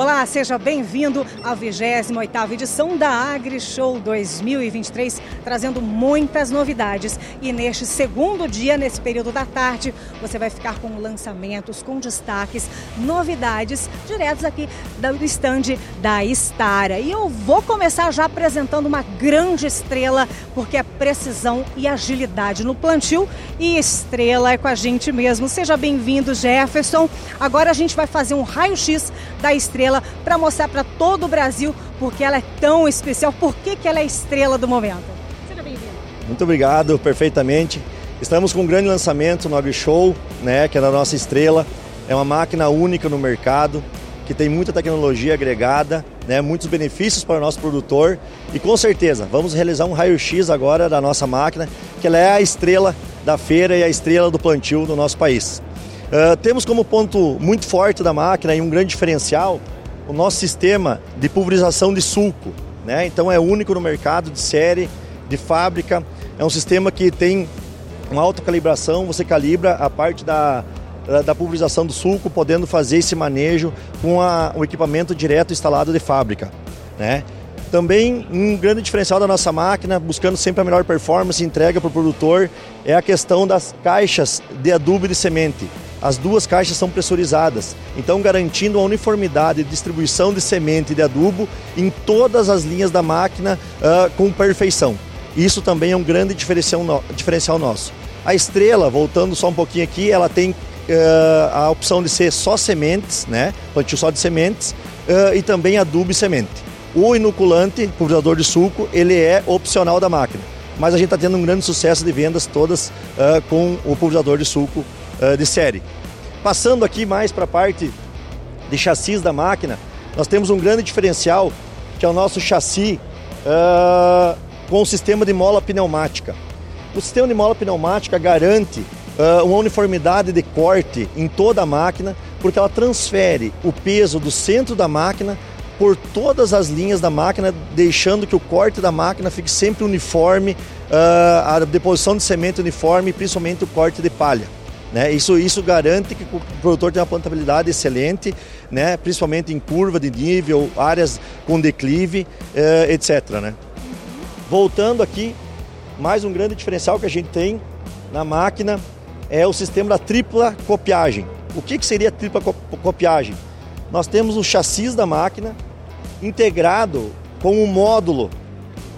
Olá, seja bem-vindo à 28ª edição da AgriShow 2023, trazendo muitas novidades. E neste segundo dia, nesse período da tarde, você vai ficar com lançamentos, com destaques, novidades, diretos aqui do estande da Estara. E eu vou começar já apresentando uma grande estrela, porque é precisão e agilidade no plantio e estrela é com a gente mesmo. Seja bem-vindo, Jefferson. Agora a gente vai fazer um raio-x da estrela para mostrar para todo o Brasil porque ela é tão especial, por que, que ela é estrela do momento. Seja bem-vindo. Muito obrigado, perfeitamente. Estamos com um grande lançamento no AgriShow, né, que é a nossa estrela. É uma máquina única no mercado, que tem muita tecnologia agregada, né, muitos benefícios para o nosso produtor. E com certeza, vamos realizar um raio-x agora da nossa máquina, que ela é a estrela da feira e a estrela do plantio do nosso país. Uh, temos como ponto muito forte da máquina e um grande diferencial o nosso sistema de pulverização de sulco. Né? Então é único no mercado, de série, de fábrica. É um sistema que tem uma alta calibração, você calibra a parte da, da, pulverização do sulco, podendo fazer esse manejo com a, o equipamento direto instalado de fábrica. Né? Também um grande diferencial da nossa máquina, buscando sempre a melhor performance e entrega para o produtor, é a questão das caixas de adubo e de semente. As duas caixas são pressurizadas, então garantindo a uniformidade de distribuição de semente e de adubo em todas as linhas da máquina uh, com perfeição. Isso também é um grande diferencial, no, diferencial nosso. A estrela, voltando só um pouquinho aqui, ela tem uh, a opção de ser só sementes, né? Plantio só de sementes uh, e também adubo e semente. O inoculante, pulverizador de suco, ele é opcional da máquina. Mas a gente está tendo um grande sucesso de vendas todas uh, com o pulverizador de suco uh, de série. Passando aqui mais para a parte de chassis da máquina, nós temos um grande diferencial que é o nosso chassi uh, com o sistema de mola pneumática. O sistema de mola pneumática garante uh, uma uniformidade de corte em toda a máquina, porque ela transfere o peso do centro da máquina por todas as linhas da máquina, deixando que o corte da máquina fique sempre uniforme, uh, a deposição de semente uniforme, principalmente o corte de palha. Né? Isso, isso garante que o produtor tenha uma plantabilidade excelente, né? principalmente em curva de nível, áreas com declive, uh, etc. Né? Voltando aqui, mais um grande diferencial que a gente tem na máquina é o sistema da tripla copiagem. O que, que seria a tripla copiagem? Nós temos o chassi da máquina, integrado com um módulo,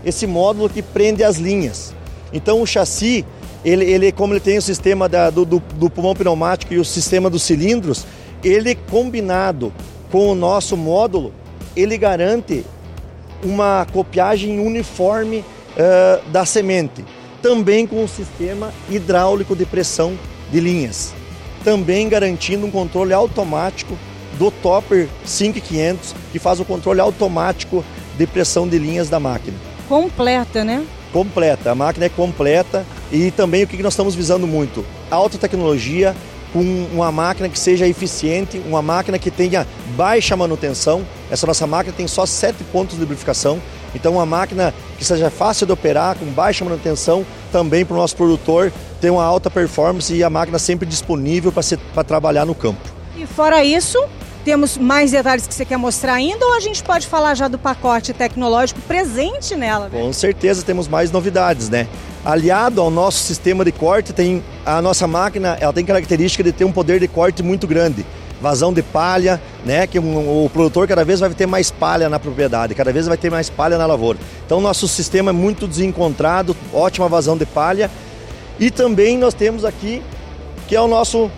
esse módulo que prende as linhas. Então o chassi, ele, ele como ele tem o sistema da, do, do, do pulmão pneumático e o sistema dos cilindros, ele combinado com o nosso módulo, ele garante uma copiagem uniforme uh, da semente, também com o sistema hidráulico de pressão de linhas, também garantindo um controle automático do Topper 5500, que faz o controle automático de pressão de linhas da máquina. Completa, né? Completa, a máquina é completa e também o que nós estamos visando muito? Alta tecnologia, com uma máquina que seja eficiente, uma máquina que tenha baixa manutenção. Essa nossa máquina tem só sete pontos de lubrificação, então uma máquina que seja fácil de operar, com baixa manutenção, também para o nosso produtor ter uma alta performance e a máquina sempre disponível para trabalhar no campo. E fora isso, temos mais detalhes que você quer mostrar ainda ou a gente pode falar já do pacote tecnológico presente nela? Né? Com certeza temos mais novidades, né? Aliado ao nosso sistema de corte, tem a nossa máquina, ela tem característica de ter um poder de corte muito grande. Vazão de palha, né? Que um, o produtor cada vez vai ter mais palha na propriedade, cada vez vai ter mais palha na lavoura. Então nosso sistema é muito desencontrado, ótima vazão de palha. E também nós temos aqui que é o nosso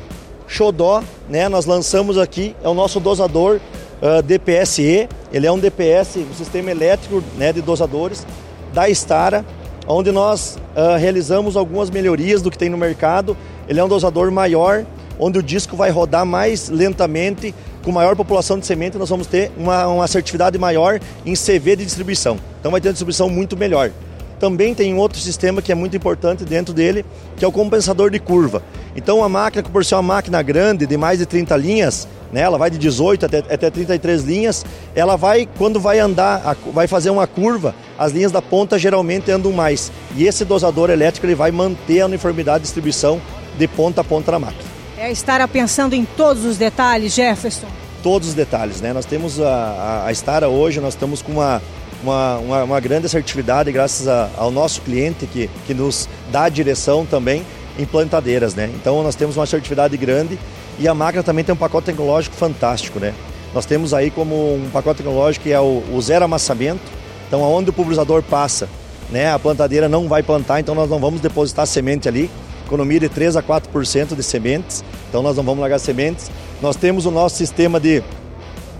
Xodó, né? Nós lançamos aqui, é o nosso dosador uh, DPSE. Ele é um DPS, um sistema elétrico né, de dosadores da Stara, onde nós uh, realizamos algumas melhorias do que tem no mercado. Ele é um dosador maior, onde o disco vai rodar mais lentamente, com maior população de semente, nós vamos ter uma, uma assertividade maior em CV de distribuição. Então vai ter uma distribuição muito melhor. Também tem outro sistema que é muito importante dentro dele, que é o compensador de curva. Então a máquina, por ser uma máquina grande, de mais de 30 linhas, né, ela vai de 18 até, até 33 linhas, ela vai, quando vai andar, vai fazer uma curva, as linhas da ponta geralmente andam mais. E esse dosador elétrico ele vai manter a uniformidade de distribuição de ponta a ponta da máquina. É estar pensando em todos os detalhes, Jefferson. todos os detalhes. Né? Nós temos a, a, a Stara hoje, nós estamos com uma, uma, uma, uma grande assertividade graças a, ao nosso cliente que, que nos dá a direção também em plantadeiras. Né? Então nós temos uma assertividade grande e a máquina também tem um pacote tecnológico fantástico. Né? Nós temos aí como um pacote tecnológico que é o, o zero amassamento, então aonde o pulverizador passa, né, a plantadeira não vai plantar, então nós não vamos depositar semente ali, economia de 3 a 4% de sementes, então nós não vamos largar sementes. Nós temos o nosso sistema de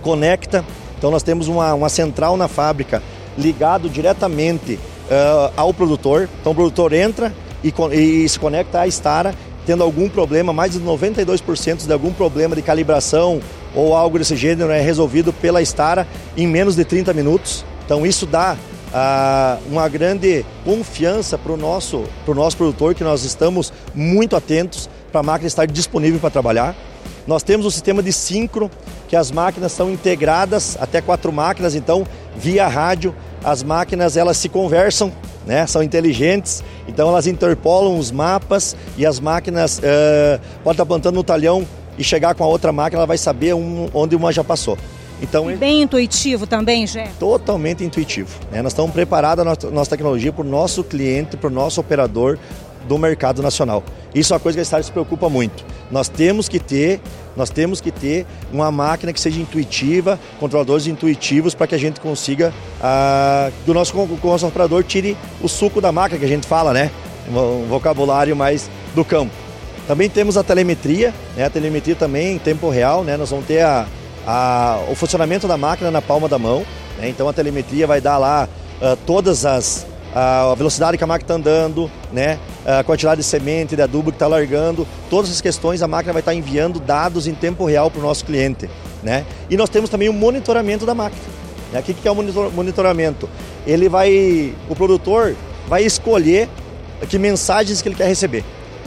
conecta, então nós temos uma, uma central na fábrica ligado diretamente uh, ao produtor. Então o produtor entra e, e se conecta à Stara, tendo algum problema, mais de 92% de algum problema de calibração ou algo desse gênero é resolvido pela Stara em menos de 30 minutos. Então isso dá ah, uma grande confiança para o nosso, nosso produtor, que nós estamos muito atentos para a máquina estar disponível para trabalhar. Nós temos o sistema de sincro, que as máquinas são integradas, até quatro máquinas, então via rádio as máquinas elas se conversam, né? são inteligentes, então elas interpolam os mapas e as máquinas uh, pode estar plantando no talhão e chegar com a outra máquina, ela vai saber um, onde uma já passou. Então, e bem intuitivo também, Jé? Totalmente intuitivo. Né? Nós estamos preparados a nossa, nossa tecnologia para o nosso cliente, para o nosso operador do mercado nacional. Isso é uma coisa que a Star se preocupa muito. Nós temos que ter, nós temos que ter uma máquina que seja intuitiva, controladores intuitivos para que a gente consiga ah, que o nosso, o nosso operador tire o suco da máquina que a gente fala, né? Um vocabulário mais do campo. Também temos a telemetria, né? A telemetria também em tempo real, né? Nós vamos ter a, a, o funcionamento da máquina na palma da mão. Né? Então a telemetria vai dar lá uh, todas as a velocidade que a máquina está andando, né? a quantidade de semente, de adubo que está largando, todas essas questões a máquina vai estar tá enviando dados em tempo real para o nosso cliente. Né? E nós temos também o monitoramento da máquina. Né? O que é o monitoramento? Ele vai, o produtor vai escolher que mensagens que ele quer receber.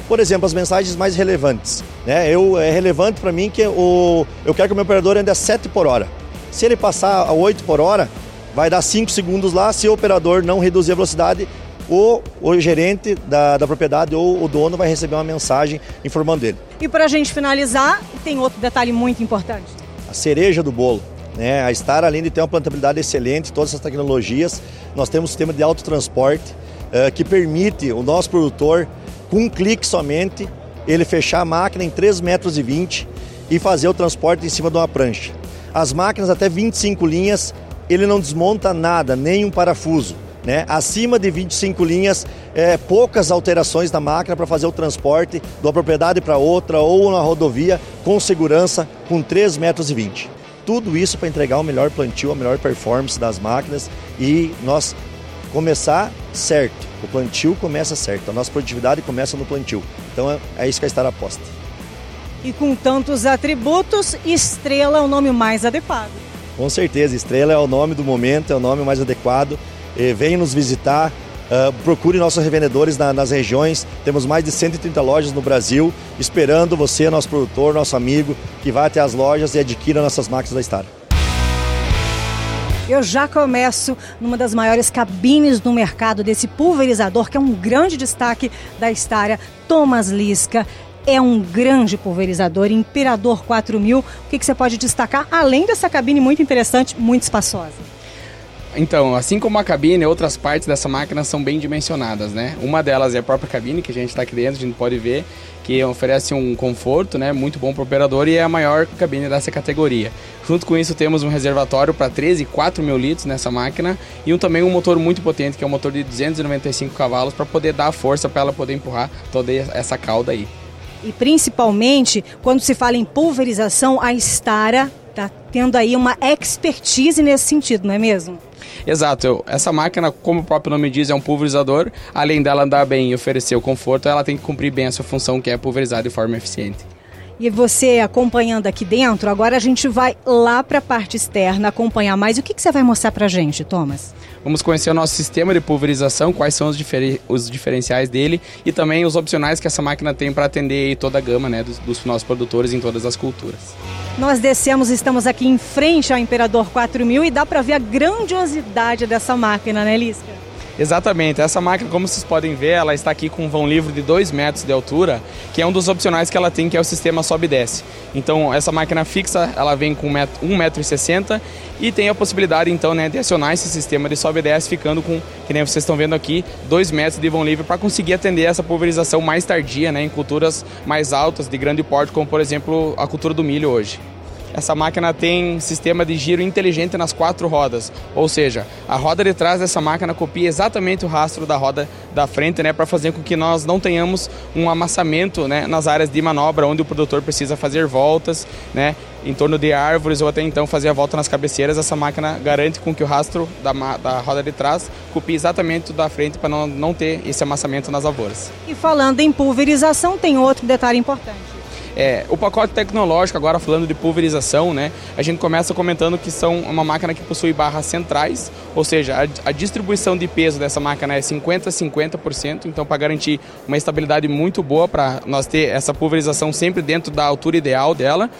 Por exemplo, as mensagens mais relevantes. Né? Eu, é relevante para mim que o, eu quero que o meu operador ande a 7 por hora. Se ele passar a 8 por hora, vai dar 5 segundos lá. Se o operador não reduzir a velocidade, o, o gerente da, da propriedade ou o dono vai receber uma mensagem informando ele. E para a gente finalizar, tem outro detalhe muito importante. A cereja do bolo. Né? A Star, além de ter uma plantabilidade excelente, todas essas tecnologias, nós temos um sistema de autotransporte uh, que permite o nosso produtor com um clique somente, ele fechar a máquina em 3,20 metros e fazer o transporte em cima de uma prancha. As máquinas até 25 linhas, ele não desmonta nada, nem um parafuso. Né? Acima de 25 linhas, é, poucas alterações na máquina para fazer o transporte de uma propriedade para outra ou na rodovia com segurança com 3,20 metros. Tudo isso para entregar o melhor plantio, a melhor performance das máquinas e nós começar certo. O plantio começa certo, a nossa produtividade começa no plantio. Então é, é isso que a Estar aposta. E com tantos atributos, Estrela é o nome mais adequado. Com certeza, Estrela é o nome do momento, é o nome mais adequado. E venha nos visitar, uh, procure nossos revendedores na, nas regiões. Temos mais de 130 lojas no Brasil, esperando você, nosso produtor, nosso amigo, que vá até as lojas e adquira nossas máquinas da Star. Eu já começo numa das maiores cabines do mercado desse pulverizador, que é um grande destaque da Estária, Thomas Lisca. É um grande pulverizador, Imperador 4000. O que, que você pode destacar, além dessa cabine muito interessante, muito espaçosa? Então, assim como a cabine, outras partes dessa máquina são bem dimensionadas, né? Uma delas é a própria cabine, que a gente está aqui dentro, a gente pode ver que oferece um conforto, né, muito bom para o operador e é a maior cabine dessa categoria. Junto com isso temos um reservatório para 13 e 4 mil litros nessa máquina e um, também um motor muito potente, que é um motor de 295 cavalos, para poder dar força para ela poder empurrar toda essa cauda aí. E principalmente, quando se fala em pulverização, a Stara está tendo aí uma expertise nesse sentido, não é mesmo? Exato, essa máquina, como o próprio nome diz, é um pulverizador. Além dela andar bem e oferecer o conforto, ela tem que cumprir bem a sua função, que é pulverizar de forma eficiente. E você acompanhando aqui dentro, agora a gente vai lá para a parte externa acompanhar mais. O que, que você vai mostrar para a gente, Thomas? Vamos conhecer o nosso sistema de pulverização, quais são os, difer os diferenciais dele e também os opcionais que essa máquina tem para atender toda a gama né, dos, dos nossos produtores em todas as culturas. Nós descemos, estamos aqui em frente ao Imperador 4000 e dá para ver a grandiosidade dessa máquina, né, Lisca? Exatamente. Essa máquina, como vocês podem ver, ela está aqui com um vão livre de 2 metros de altura, que é um dos opcionais que ela tem, que é o sistema sobe e desce. Então, essa máquina fixa, ela vem com 1,60m e tem a possibilidade, então, né, de acionar esse sistema de sobe e desce, ficando com, que nem vocês estão vendo aqui, 2 metros de vão livre para conseguir atender essa pulverização mais tardia, né, em culturas mais altas, de grande porte, como, por exemplo, a cultura do milho hoje. Essa máquina tem sistema de giro inteligente nas quatro rodas, ou seja, a roda de trás dessa máquina copia exatamente o rastro da roda da frente, né, para fazer com que nós não tenhamos um amassamento, né, nas áreas de manobra onde o produtor precisa fazer voltas, né, em torno de árvores ou até então fazer a volta nas cabeceiras. Essa máquina garante com que o rastro da, da roda de trás copie exatamente da frente para não, não ter esse amassamento nas lavouras. E falando em pulverização, tem outro detalhe importante. É, o pacote tecnológico, agora falando de pulverização, né, a gente começa comentando que são uma máquina que possui barras centrais, ou seja, a, a distribuição de peso dessa máquina é 50-50%, então para garantir uma estabilidade muito boa para nós ter essa pulverização sempre dentro da altura ideal dela.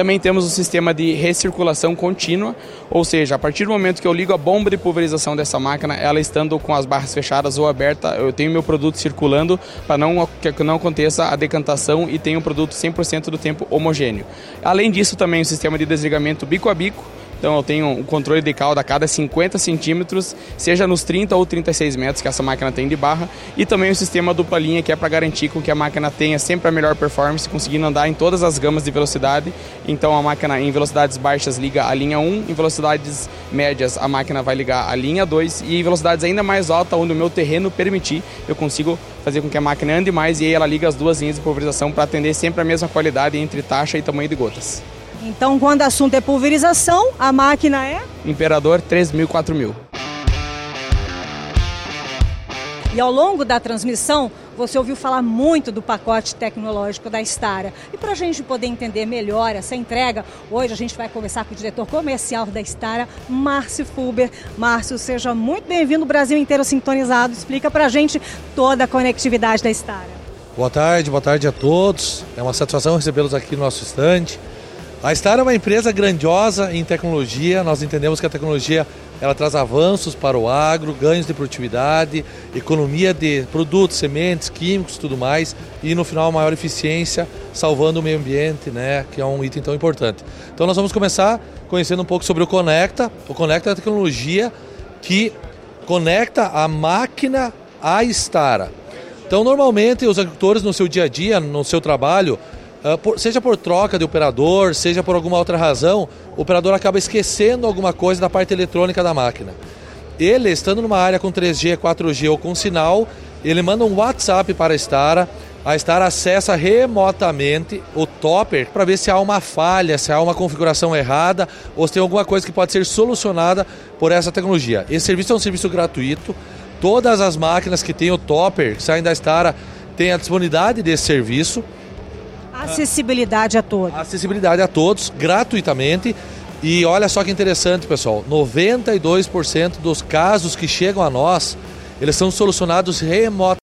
Também temos o sistema de recirculação contínua, ou seja, a partir do momento que eu ligo a bomba de pulverização dessa máquina, ela estando com as barras fechadas ou abertas, eu tenho meu produto circulando para não que não aconteça a decantação e tenho o produto 100% do tempo homogêneo. Além disso, também o sistema de desligamento bico a bico, então eu tenho um controle de cauda a cada 50 centímetros, seja nos 30 ou 36 metros que essa máquina tem de barra, e também o sistema dupla linha que é para garantir com que a máquina tenha sempre a melhor performance, conseguindo andar em todas as gamas de velocidade. Então a máquina em velocidades baixas liga a linha 1, em velocidades médias a máquina vai ligar a linha 2 e em velocidades ainda mais altas, onde o meu terreno permitir, eu consigo fazer com que a máquina ande mais e aí ela liga as duas linhas de pulverização para atender sempre a mesma qualidade entre taxa e tamanho de gotas. Então, quando o assunto é pulverização, a máquina é? Imperador 3000, 4000. E ao longo da transmissão, você ouviu falar muito do pacote tecnológico da Stara. E para a gente poder entender melhor essa entrega, hoje a gente vai conversar com o diretor comercial da Stara, Márcio Fulber. Márcio, seja muito bem-vindo, Brasil inteiro sintonizado. Explica para a gente toda a conectividade da Stara. Boa tarde, boa tarde a todos. É uma satisfação recebê-los aqui no nosso estande. A Star é uma empresa grandiosa em tecnologia. Nós entendemos que a tecnologia ela traz avanços para o agro, ganhos de produtividade, economia de produtos, sementes, químicos, tudo mais, e no final maior eficiência, salvando o meio ambiente, né, que é um item tão importante. Então nós vamos começar conhecendo um pouco sobre o Conecta. O Conecta é a tecnologia que conecta a máquina à Stara. Então normalmente os agricultores no seu dia a dia, no seu trabalho, seja por troca de operador, seja por alguma outra razão, o operador acaba esquecendo alguma coisa da parte eletrônica da máquina. Ele, estando numa área com 3G, 4G ou com sinal, ele manda um WhatsApp para a Stara, a Stara acessa remotamente o topper para ver se há uma falha, se há uma configuração errada ou se tem alguma coisa que pode ser solucionada por essa tecnologia. Esse serviço é um serviço gratuito. Todas as máquinas que têm o topper, que saem da Stara, têm a disponibilidade desse serviço. Acessibilidade a todos. Acessibilidade a todos, gratuitamente. E olha só que interessante, pessoal: 92% dos casos que chegam a nós, eles são solucionados remotamente